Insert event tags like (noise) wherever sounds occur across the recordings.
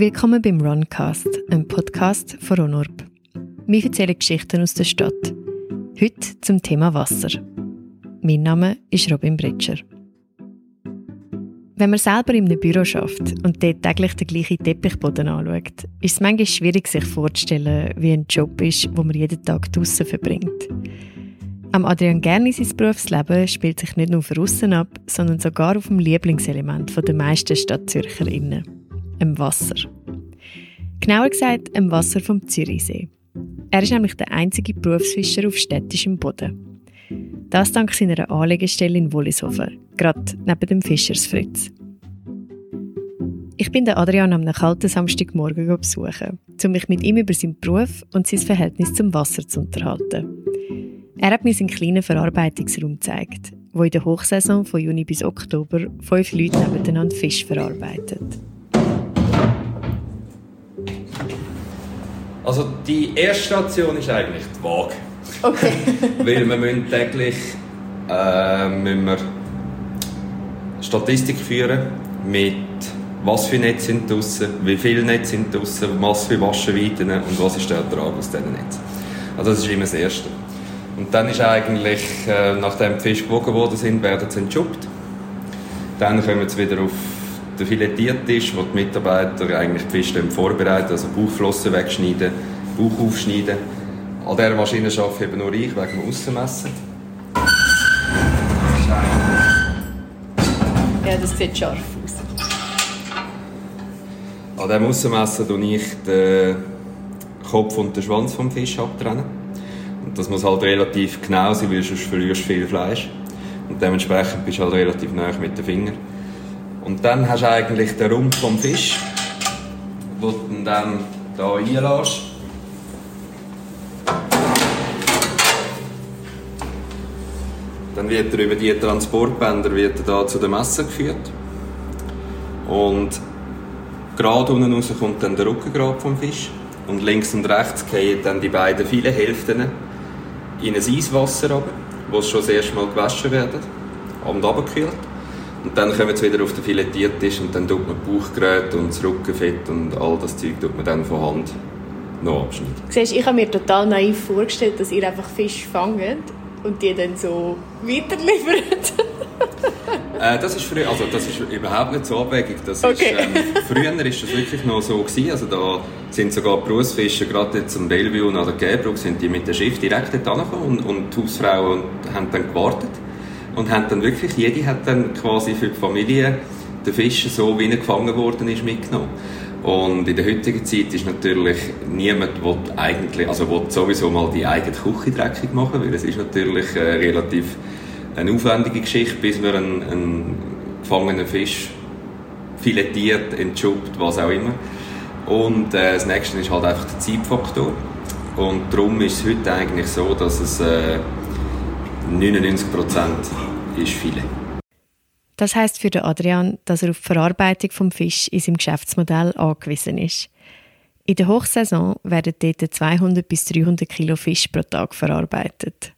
Willkommen beim Runcast, einem Podcast von Ronorb. Wir erzählen Geschichten aus der Stadt. Heute zum Thema Wasser. Mein Name ist Robin Bretscher. Wenn man selber in einem Büro schafft und dort täglich den gleichen Teppichboden anschaut, ist es manchmal schwierig, sich vorzustellen, wie ein Job ist, wo man jeden Tag draußen verbringt. Am Adrian Gerni sein Berufsleben spielt sich nicht nur für außen ab, sondern sogar auf dem Lieblingselement der meisten StadtzürcherInnen dem Wasser. Genauer gesagt, dem Wasser vom Zürichsee. Er ist nämlich der einzige Berufsfischer auf städtischem Boden. Das dank seiner Anlegestelle in Wollishofen, gerade neben dem Fischersfritz. Ich bin Adrian am kalten Samstagmorgen besuchen, um mich mit ihm über seinen Beruf und sein Verhältnis zum Wasser zu unterhalten. Er hat mir seinen kleinen Verarbeitungsraum gezeigt, wo in der Hochsaison von Juni bis Oktober fünf Leute nebeneinander Fisch verarbeitet. Also die erste Station ist eigentlich die Waage. Okay. (laughs) Weil wir müssen täglich äh, müssen wir Statistik führen mit was für Netze sind draussen, wie viele Netze sind draussen, was für Waschenweiten und was ist der Ertrag aus diesen Netzen. Also das ist immer das Erste. Und dann ist eigentlich, äh, nachdem die Fische gewogen worden sind, werden sie entschuppt. Dann kommen sie wieder auf der filetiert ist, wo die Mitarbeiter eigentlich die Fische vorbereiten, also Bauchflossen wegschneiden, Bauch aufschneiden. An dieser Maschine arbeite eben nur ich, wegen dem Aussenmessen. Ja, das sieht scharf aus. An diesem Aussenmessen tue ich den Kopf und den Schwanz vom Fisch abtrennen. Und das muss halt relativ genau sein, weil sonst verlierst du viel Fleisch. Und dementsprechend bist du halt relativ nah mit den Fingern. Und dann hast du eigentlich den Rumpf vom Fisch, den du dann hier reinlässt. Dann wird er über die Transportbänder wird er zu dem Messer geführt. Und gerade unten raus kommt dann der Rückengrab vom Fisch. Und links und rechts gehen dann die beiden vielen Hälften in ein Eiswasser runter, wo sie schon das erste Mal gewaschen werden und runtergekühlt. Und dann kommen sie wieder auf den Filetiertisch und dann tut man Bauchgerät und das Rückenfett und all das Zeug tut man dann von Hand noch abschneiden. Siehst, ich habe mir total naiv vorgestellt, dass ihr einfach Fisch fangt und die dann so weiterliefert. (laughs) äh, das ist früher, also das ist überhaupt nicht so abwegig. Das okay. ist, ähm, früher ist das wirklich noch so gewesen. Also da sind sogar Berufsfischer gerade jetzt zum Bellevue und an der Gäbruck sind die mit dem Schiff direkt dort angekommen und, und die Hausfrauen haben dann gewartet und haben dann wirklich, jede hat dann quasi für die Familie den Fisch so, wie er gefangen worden ist, mitgenommen. Und in der heutigen Zeit ist natürlich niemand, der eigentlich, also will sowieso mal die eigene Küche dreckig machen, weil es ist natürlich äh, relativ eine aufwendige Geschichte, bis man einen, einen gefangenen Fisch filetiert, entschuppt, was auch immer. Und äh, das nächste ist halt einfach der Zeitfaktor. Und darum ist es heute eigentlich so, dass es äh, 99 Prozent ist viele. Das heißt für den Adrian, dass er auf die Verarbeitung vom Fisch in seinem Geschäftsmodell angewiesen ist. In der Hochsaison werden dort 200 bis 300 Kilo Fisch pro Tag verarbeitet.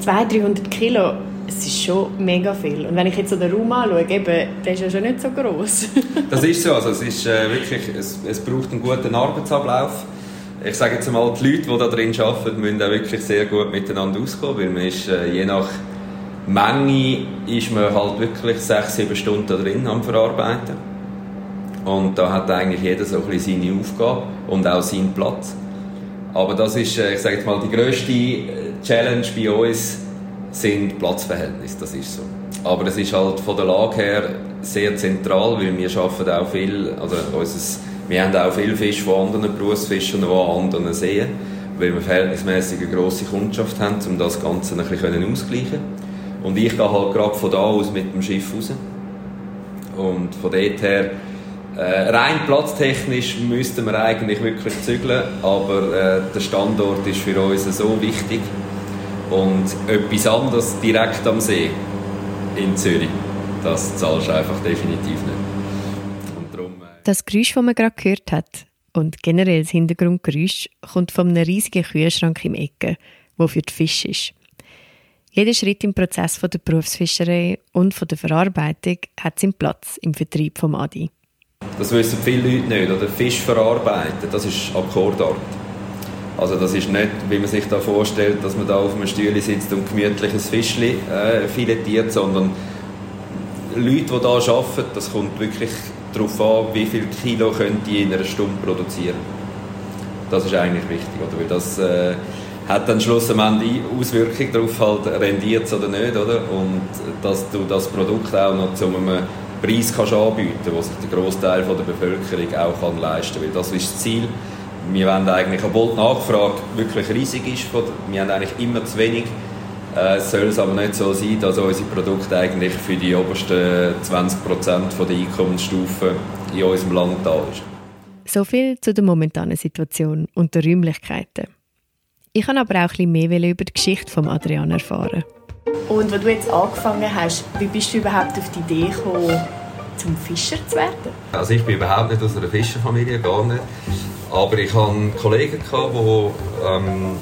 200, 300 Kilo, es ist schon mega viel. Und wenn ich jetzt so den Raum anschaue, eben, der ist ja schon nicht so groß. das ist so, also es ist äh, wirklich, es, es braucht einen guten Arbeitsablauf ich sage jetzt mal, die Leute, die da drin arbeiten, müssen auch wirklich sehr gut miteinander auskommen, weil man ist, äh, je nach Menge ist man halt wirklich sechs, sieben Stunden da drin am Verarbeiten. Und da hat eigentlich jeder so ein bisschen seine Aufgabe und auch seinen Platz. Aber das ist, äh, ich sage jetzt mal, die grösste äh, Challenge bei uns sind Platzverhältnisse, das ist so. Aber es ist halt von der Lage her sehr zentral, weil wir arbeiten auch viel, also unser wir haben auch viel Fisch von anderen Berufsfischern, die an anderen Seen, weil wir verhältnismäßig eine grosse Kundschaft haben, um das Ganze ein bisschen auszugleichen. Und ich gehe halt gerade von da aus mit dem Schiff raus. Und von dort her, äh, rein platztechnisch müssten wir eigentlich wirklich zügeln, aber äh, der Standort ist für uns so wichtig. Und etwas anderes direkt am See in Zürich, das zahlst du einfach definitiv nicht. Das Geräusch, das man gerade gehört hat, und generell das Hintergrundgeräusch, kommt von einem riesigen Kühlschrank im Ecke, wo für die Fisch ist. Jeder Schritt im Prozess von der Berufsfischerei und von der Verarbeitung hat seinen Platz im Vertrieb vom Adi. das wissen viele Leute nicht, oder Fisch verarbeiten, das ist Akkordart. Also das ist nicht, wie man sich da vorstellt, dass man da auf einem Stühle sitzt und gemütliches Fischli äh, filetiert, sondern Leute, die hier arbeiten, das kommt wirklich darauf an, wie viel Kilo können die in einer Stunde produzieren. Das ist eigentlich wichtig, oder? Weil das äh, hat dann schlussendlich Auswirkungen darauf, halt, rendiert es oder nicht, oder? Und dass du das Produkt auch noch zu einem Preis kannst anbieten kannst, den sich der Großteil der Bevölkerung auch kann leisten kann. Weil das ist das Ziel. Wir wollen eigentlich, obwohl die Nachfrage wirklich riesig ist, wir haben eigentlich immer zu wenig, äh, soll es aber nicht so sein, dass unsere Produkte eigentlich für die obersten 20% der Einkommensstufe in unserem Land da ist. So viel zu der momentanen Situation und den Räumlichkeiten. Ich kann aber auch ein bisschen mehr über die Geschichte von Adrian erfahren. Und als du jetzt angefangen hast, wie bist du überhaupt auf die Idee gekommen, zum Fischer zu werden? Also ich bin überhaupt nicht aus einer Fischerfamilie, gar nicht. Aber ich hatte Kollegen, die ähm,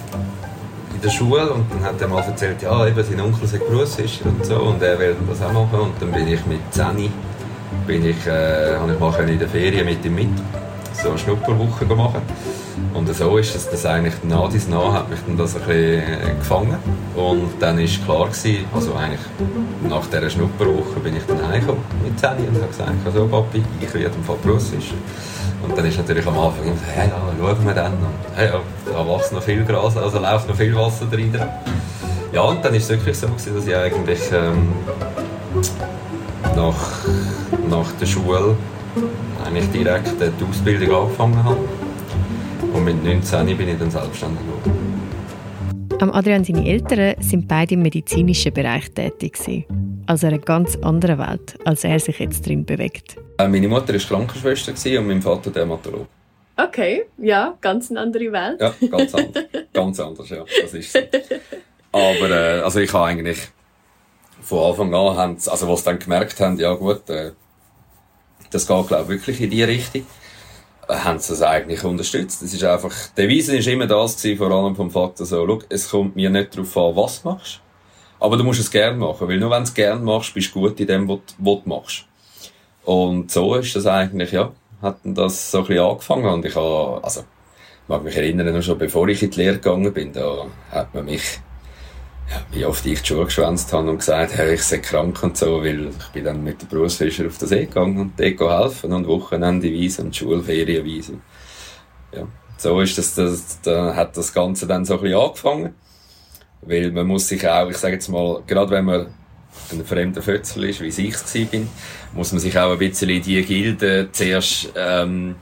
in der Schule und dann hat er mal erzählt, ja, eben, sein Onkel sei Berufsfischer und so und er will das auch machen und dann bin ich mit 10 bin ich, äh, habe ich mal in der Ferien mit ihm mit so eine Schnupperwoche machen und so ist es, dass eigentlich nach dies nach hat mich dann das ein bisschen äh, gefangen und dann ist klar gewesen, also eigentlich nach dieser Schnupperwoche bin ich dann heimgekommen mit 10 und habe gesagt, so Papi, ich werde im Fall Berufsfischer und dann ist natürlich am Anfang immer so, hey, ja, schauen wir dann. Und, hey, da wächst noch viel Gras, also läuft noch viel Wasser drin. Ja, und dann war es wirklich so, gewesen, dass ich eigentlich ähm, nach, nach der Schule eigentlich direkt die Ausbildung angefangen habe. Und mit 19 bin ich dann selbstständig geworden. Am Adrian seine Eltern sind beide im medizinischen Bereich tätig also einer ganz anderen Welt, als er sich jetzt drin bewegt. Äh, meine Mutter war Krankenschwester und mein Vater Dermatolog. Okay, ja, ganz eine andere Welt. Ja, ganz anders. ganz anders, ja, das ist so. Aber äh, also ich habe eigentlich von Anfang an, haben, also was sie dann gemerkt haben, ja gut, äh, das geht glaube ich wirklich in die Richtung, äh, haben sie es eigentlich unterstützt. Das ist einfach, die Devise ist immer das gewesen, vor allem vom Faktor so, schau, es kommt mir nicht darauf an, was du machst, aber du musst es gerne machen, weil nur wenn du es gerne machst, bist du gut in dem, was, du machst. Und so ist das eigentlich, ja, hat das so ein bisschen angefangen. Und ich habe, also, mag mich erinnern, noch schon bevor ich in die Lehre gegangen bin, da hat man mich, ja, wie oft ich die Schule geschwänzt habe und gesagt, hey, ich sei krank und so, weil ich bin dann mit der Berufsfischer auf den See gegangen und dort helfen und Wochenende weise und Schulferien weise. Ja, so ist das, das, da hat das Ganze dann so ein bisschen angefangen. Weil man muss sich auch, ich sage jetzt mal, gerade wenn man ein fremder Fötzel ist, wie ich es bin, muss man sich auch ein bisschen in die Gilde zuerst, ähm,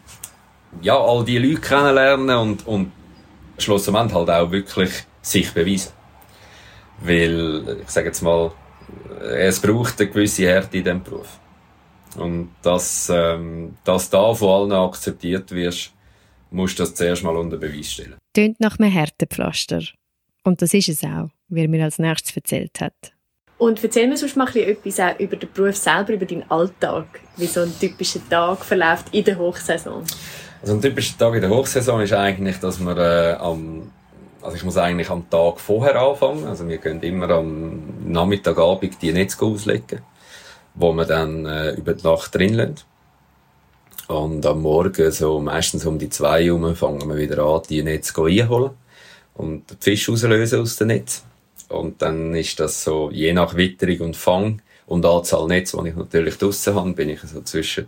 ja, all die Leute kennenlernen und, und schlussendlich halt auch wirklich sich beweisen. Weil, ich sage jetzt mal, es braucht eine gewisse Härte in diesem Beruf. Und dass, ähm, dass da von allen akzeptiert wirst, musst du das zuerst mal unter Beweis stellen. Tönt nach einem Härtepflaster. Und das ist es auch, wie er mir als nächstes erzählt hat. Und erzähl mir sonst mal etwas auch über den Beruf selber, über deinen Alltag, wie so ein typischer Tag verläuft in der Hochsaison. Also ein typischer Tag in der Hochsaison ist eigentlich, dass wir äh, am also ich muss eigentlich am Tag vorher anfangen. Also wir können immer am Nachmittagabend die Netze auslegen, wo wir dann äh, über die Nacht drin lassen. Und am Morgen, so meistens um die zwei Uhr, fangen wir wieder an, die Netze einholen und den Fisch rauslösen aus dem Netz. Und dann ist das so, je nach Witterung und Fang und Anzahl Netz, die ich natürlich draussen habe, bin ich so zwischen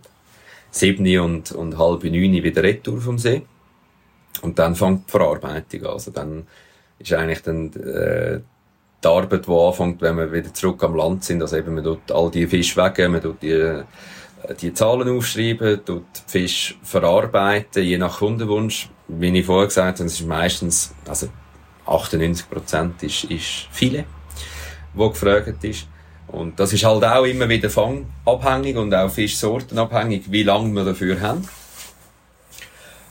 sieben und, und halb neun wieder retour vom See. Und dann fängt die Verarbeitung an. Also dann ist eigentlich dann, äh, die Arbeit, die anfängt, wenn wir wieder zurück am Land sind. Also eben, man tut all die Fische weg, man tut die, die Zahlen aufschreiben, tut Fisch verarbeiten, je nach Kundenwunsch. Wie ich vorher gesagt habe, es ist meistens, also 98 Prozent ist, ist viele, wo gefragt ist. Und das ist halt auch immer wieder fangabhängig und auch Fischsortenabhängig, wie lange wir dafür haben.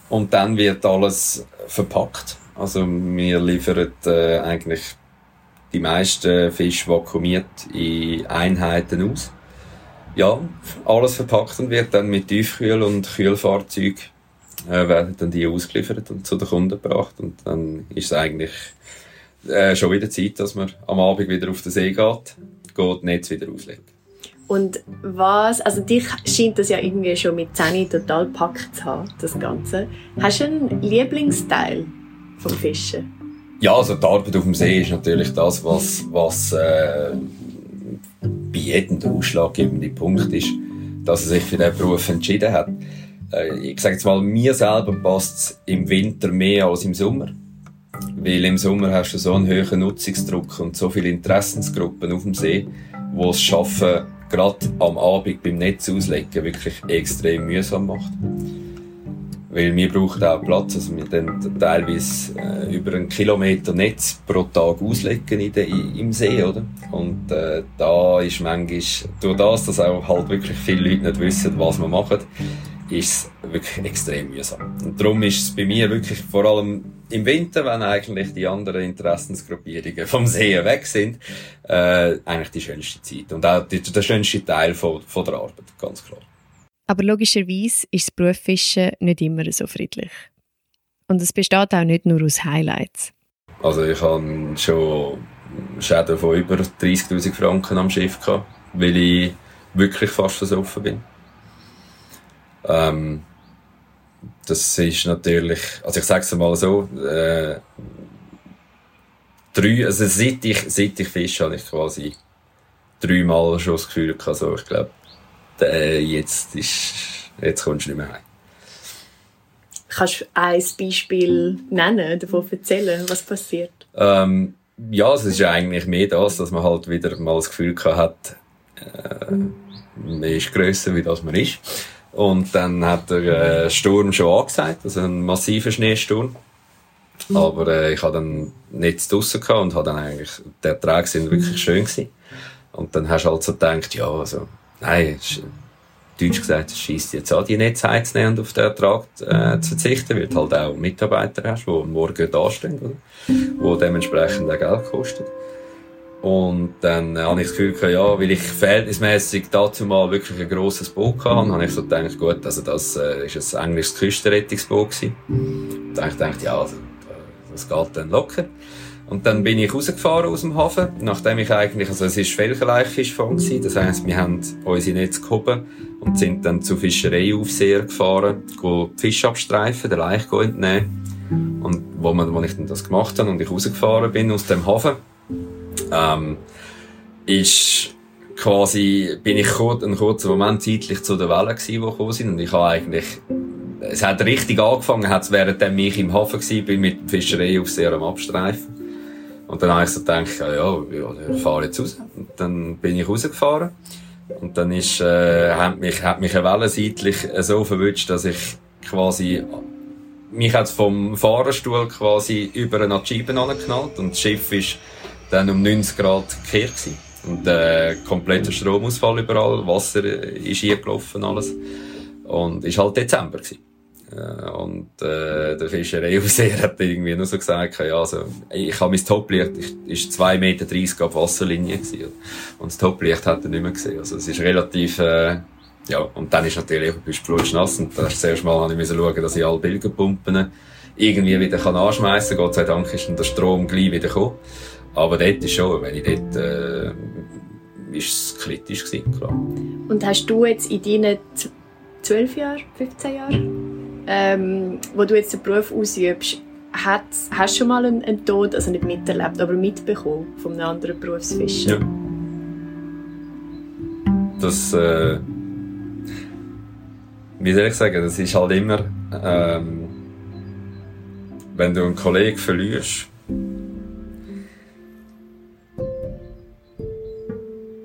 Und dann wird alles verpackt. Also wir liefern äh, eigentlich die meisten Fische vakuumiert in Einheiten aus. Ja, alles verpackt und wird dann mit Tiefkühl- und Kühlfahrzeug äh, werden dann die ausgeliefert und zu den Kunden gebracht. Und dann ist es eigentlich äh, schon wieder Zeit, dass man am Abend wieder auf den See geht, geht Netz wieder auslegt. Und was, also dich scheint das ja irgendwie schon mit 10 total packt zu haben, das Ganze. Hast du einen Lieblingsteil vom Fischen? Ja, also die Arbeit auf dem See ist natürlich das, was, was äh, bei jedem der ausschlaggebende Punkt ist, dass er sich für diesen Beruf entschieden hat. Äh, ich sage jetzt mal, mir selber passt es im Winter mehr als im Sommer. Weil im Sommer hast du so einen hohen Nutzungsdruck und so viele Interessensgruppen auf dem See, die es schaffen, gerade am Abend beim Netz auslegen wirklich extrem mühsam macht. Weil wir brauchen auch Platz, also wir dann teilweise äh, über einen Kilometer Netz pro Tag auslegen in de, im See, oder? Und äh, da ist manchmal, durch das, dass auch halt wirklich viele Leute nicht wissen, was wir machen, ist es wirklich extrem mühsam. Und darum ist es bei mir wirklich vor allem im Winter, wenn eigentlich die anderen Interessensgruppierungen vom See weg sind, äh, eigentlich die schönste Zeit. Und auch die, der schönste Teil von, von der Arbeit, ganz klar. Aber logischerweise ist das Berufsfischen nicht immer so friedlich. Und es besteht auch nicht nur aus Highlights. Also ich habe schon Schäden von über 30'000 Franken am Schiff gehabt, weil ich wirklich fast versoffen bin. Ähm, das ist natürlich, also ich sage es mal so, äh, drei, also seit ich, seit ich fische, habe ich quasi dreimal schon das Gefühl gehabt, so, ich glaube, äh, jetzt ist, jetzt kommst du nicht mehr heim. Kannst du ein Beispiel nennen, davon erzählen, was passiert? Ähm, ja, es ist ja eigentlich mehr das, dass man halt wieder mal das Gefühl hat, äh, man ist grösser, wie das man ist. Und dann hat der äh, Sturm schon angesagt, also ein massiver Schneesturm. Mhm. Aber äh, ich hatte dann nichts draussen gehabt und habe dann eigentlich, die Erträge sind wirklich schön gewesen. Und dann hast du halt so gedacht, ja, also, nein, Deutsch gesagt, es scheisst jetzt an, die Netze einzunehmen und auf den Ertrag äh, zu verzichten, weil du halt auch Mitarbeiter hast, die morgen dastehen, oder? die dementsprechend auch Geld kosten. Und dann äh, habe ich das Gefühl, ja, weil ich verhältnismäßig dazu mal wirklich ein grosses Boot hatte, habe ich so gedacht, gut, also das äh, ist ein englisches Küstenrettungsboot gewesen. Und dann habe ich gedacht, ja, also, das geht dann locker. Und dann bin ich rausgefahren aus dem Hafen, nachdem ich eigentlich, also es war Felchenleichfischfang gewesen, das heisst, wir haben unsere Netze gehoben und sind dann zu Fischereiaufseher gefahren, go Fisch abstreifen, den Laich entnehmen. Und wo, man, wo ich dann das gemacht habe und ich rausgefahren bin aus dem Hafen, ähm, ist quasi, bin ich kurz, einen kurzen Moment zeitlich zu der Welle gewesen, die gekommen sind. Und ich habe eigentlich, es hat richtig angefangen, hat es während ich im Hafen war, bin mit dem Fischereiaufseher am Abstreifen. Und dann habe ich so gedacht, ja, ja, ich fahre jetzt raus. Und dann bin ich rausgefahren. Und dann ist, äh, hat mich, hat mich eine Welle seitlich so verwünscht, dass ich quasi, mich hat vom Fahrerstuhl quasi über eine Scheibe angeknallt und das Schiff ist dann um 90 Grad gekehrt. Und äh, kompletter Stromausfall überall, Wasser ist hier gelaufen alles. Und ist halt Dezember gewesen. Äh, und äh, der Fischereiaufseher hat irgendwie nur so gesagt, ja, also, ich habe mein Toplicht, ich, ist 2,30 Meter auf Wasserlinie gewesen. Und das Toplicht hat er nicht mehr gesehen. Also es ist relativ, äh, ja, und dann ist natürlich, du bist flutschnass und das erste Mal habe ich schauen, dass ich alle Bilgenpumpen irgendwie wieder kann anschmeißen kann. Gott sei Dank ist dann der Strom gleich wieder gekommen. Aber dort ist schon, wenn ich dort, äh, ist es kritisch gewesen, klar. Und hast du jetzt in deinen 12 Jahren, 15 Jahren, ähm, wo du jetzt den Beruf ausübst, hast du schon mal einen, einen, Tod, also nicht miterlebt, aber mitbekommen von einem anderen Berufsfischer? Ja. Das, äh, wie soll ich sagen, das ist halt immer, ähm, wenn du einen Kollegen verlierst,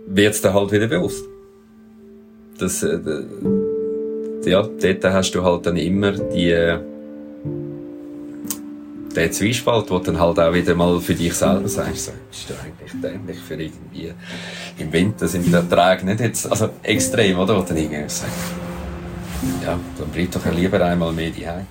wird es dir halt wieder bewusst. Das, äh, ja, dort hast du halt dann immer die, äh, den Zwiespalt, wo dann halt auch wieder mal für dich selber sagst, so, ist du eigentlich dämlich für irgendwie, im Winter sind die Erträge nicht jetzt, also extrem, oder? Wo dann irgendwie sagst, ja, dann bleib doch lieber einmal mehr daheim.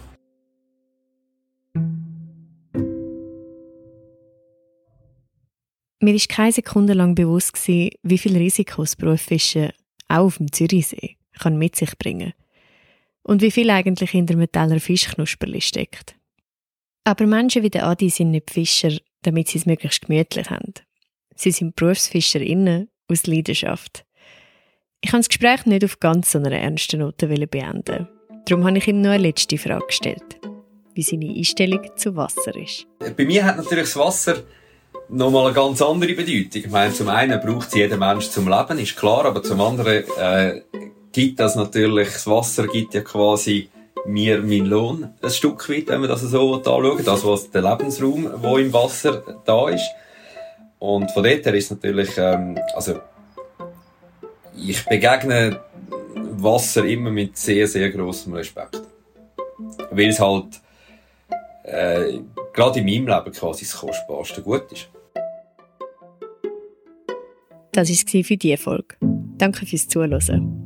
Mir war keine Sekunde lang bewusst, wie viel Risiko das Berufsfischen auch auf dem Zürichsee kann mit sich bringen und wie viel eigentlich hinter einem Teller Fischknusperli steckt. Aber Menschen wie der Adi sind nicht Fischer, damit sie es möglichst gemütlich haben. Sie sind BerufsfischerInnen aus Leidenschaft. Ich habe das Gespräch nicht auf ganz so einer ernsten Note beenden. Darum habe ich ihm noch eine letzte Frage gestellt. Wie seine Einstellung zu Wasser ist. Bei mir hat natürlich das Wasser nochmal eine ganz andere Bedeutung. Ich meine, zum einen braucht es jeder Mensch zum Leben, ist klar, aber zum anderen äh, gibt das natürlich, das Wasser gibt ja quasi mir meinen Lohn ein Stück weit, wenn man das so anschaut. Das, was der Lebensraum, der im Wasser da ist. Und von dort her ist natürlich, ähm, also, ich begegne Wasser immer mit sehr, sehr großem Respekt. Weil es halt, äh, gerade in meinem Leben quasi das kostbarste Gut ist. Das war es für diese Folge. Danke fürs Zuhören.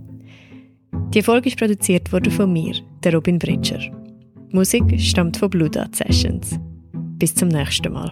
Die Folge ist produziert worden von mir, der Robin Britscher. Die Musik stammt von Blue Dot Sessions. Bis zum nächsten Mal.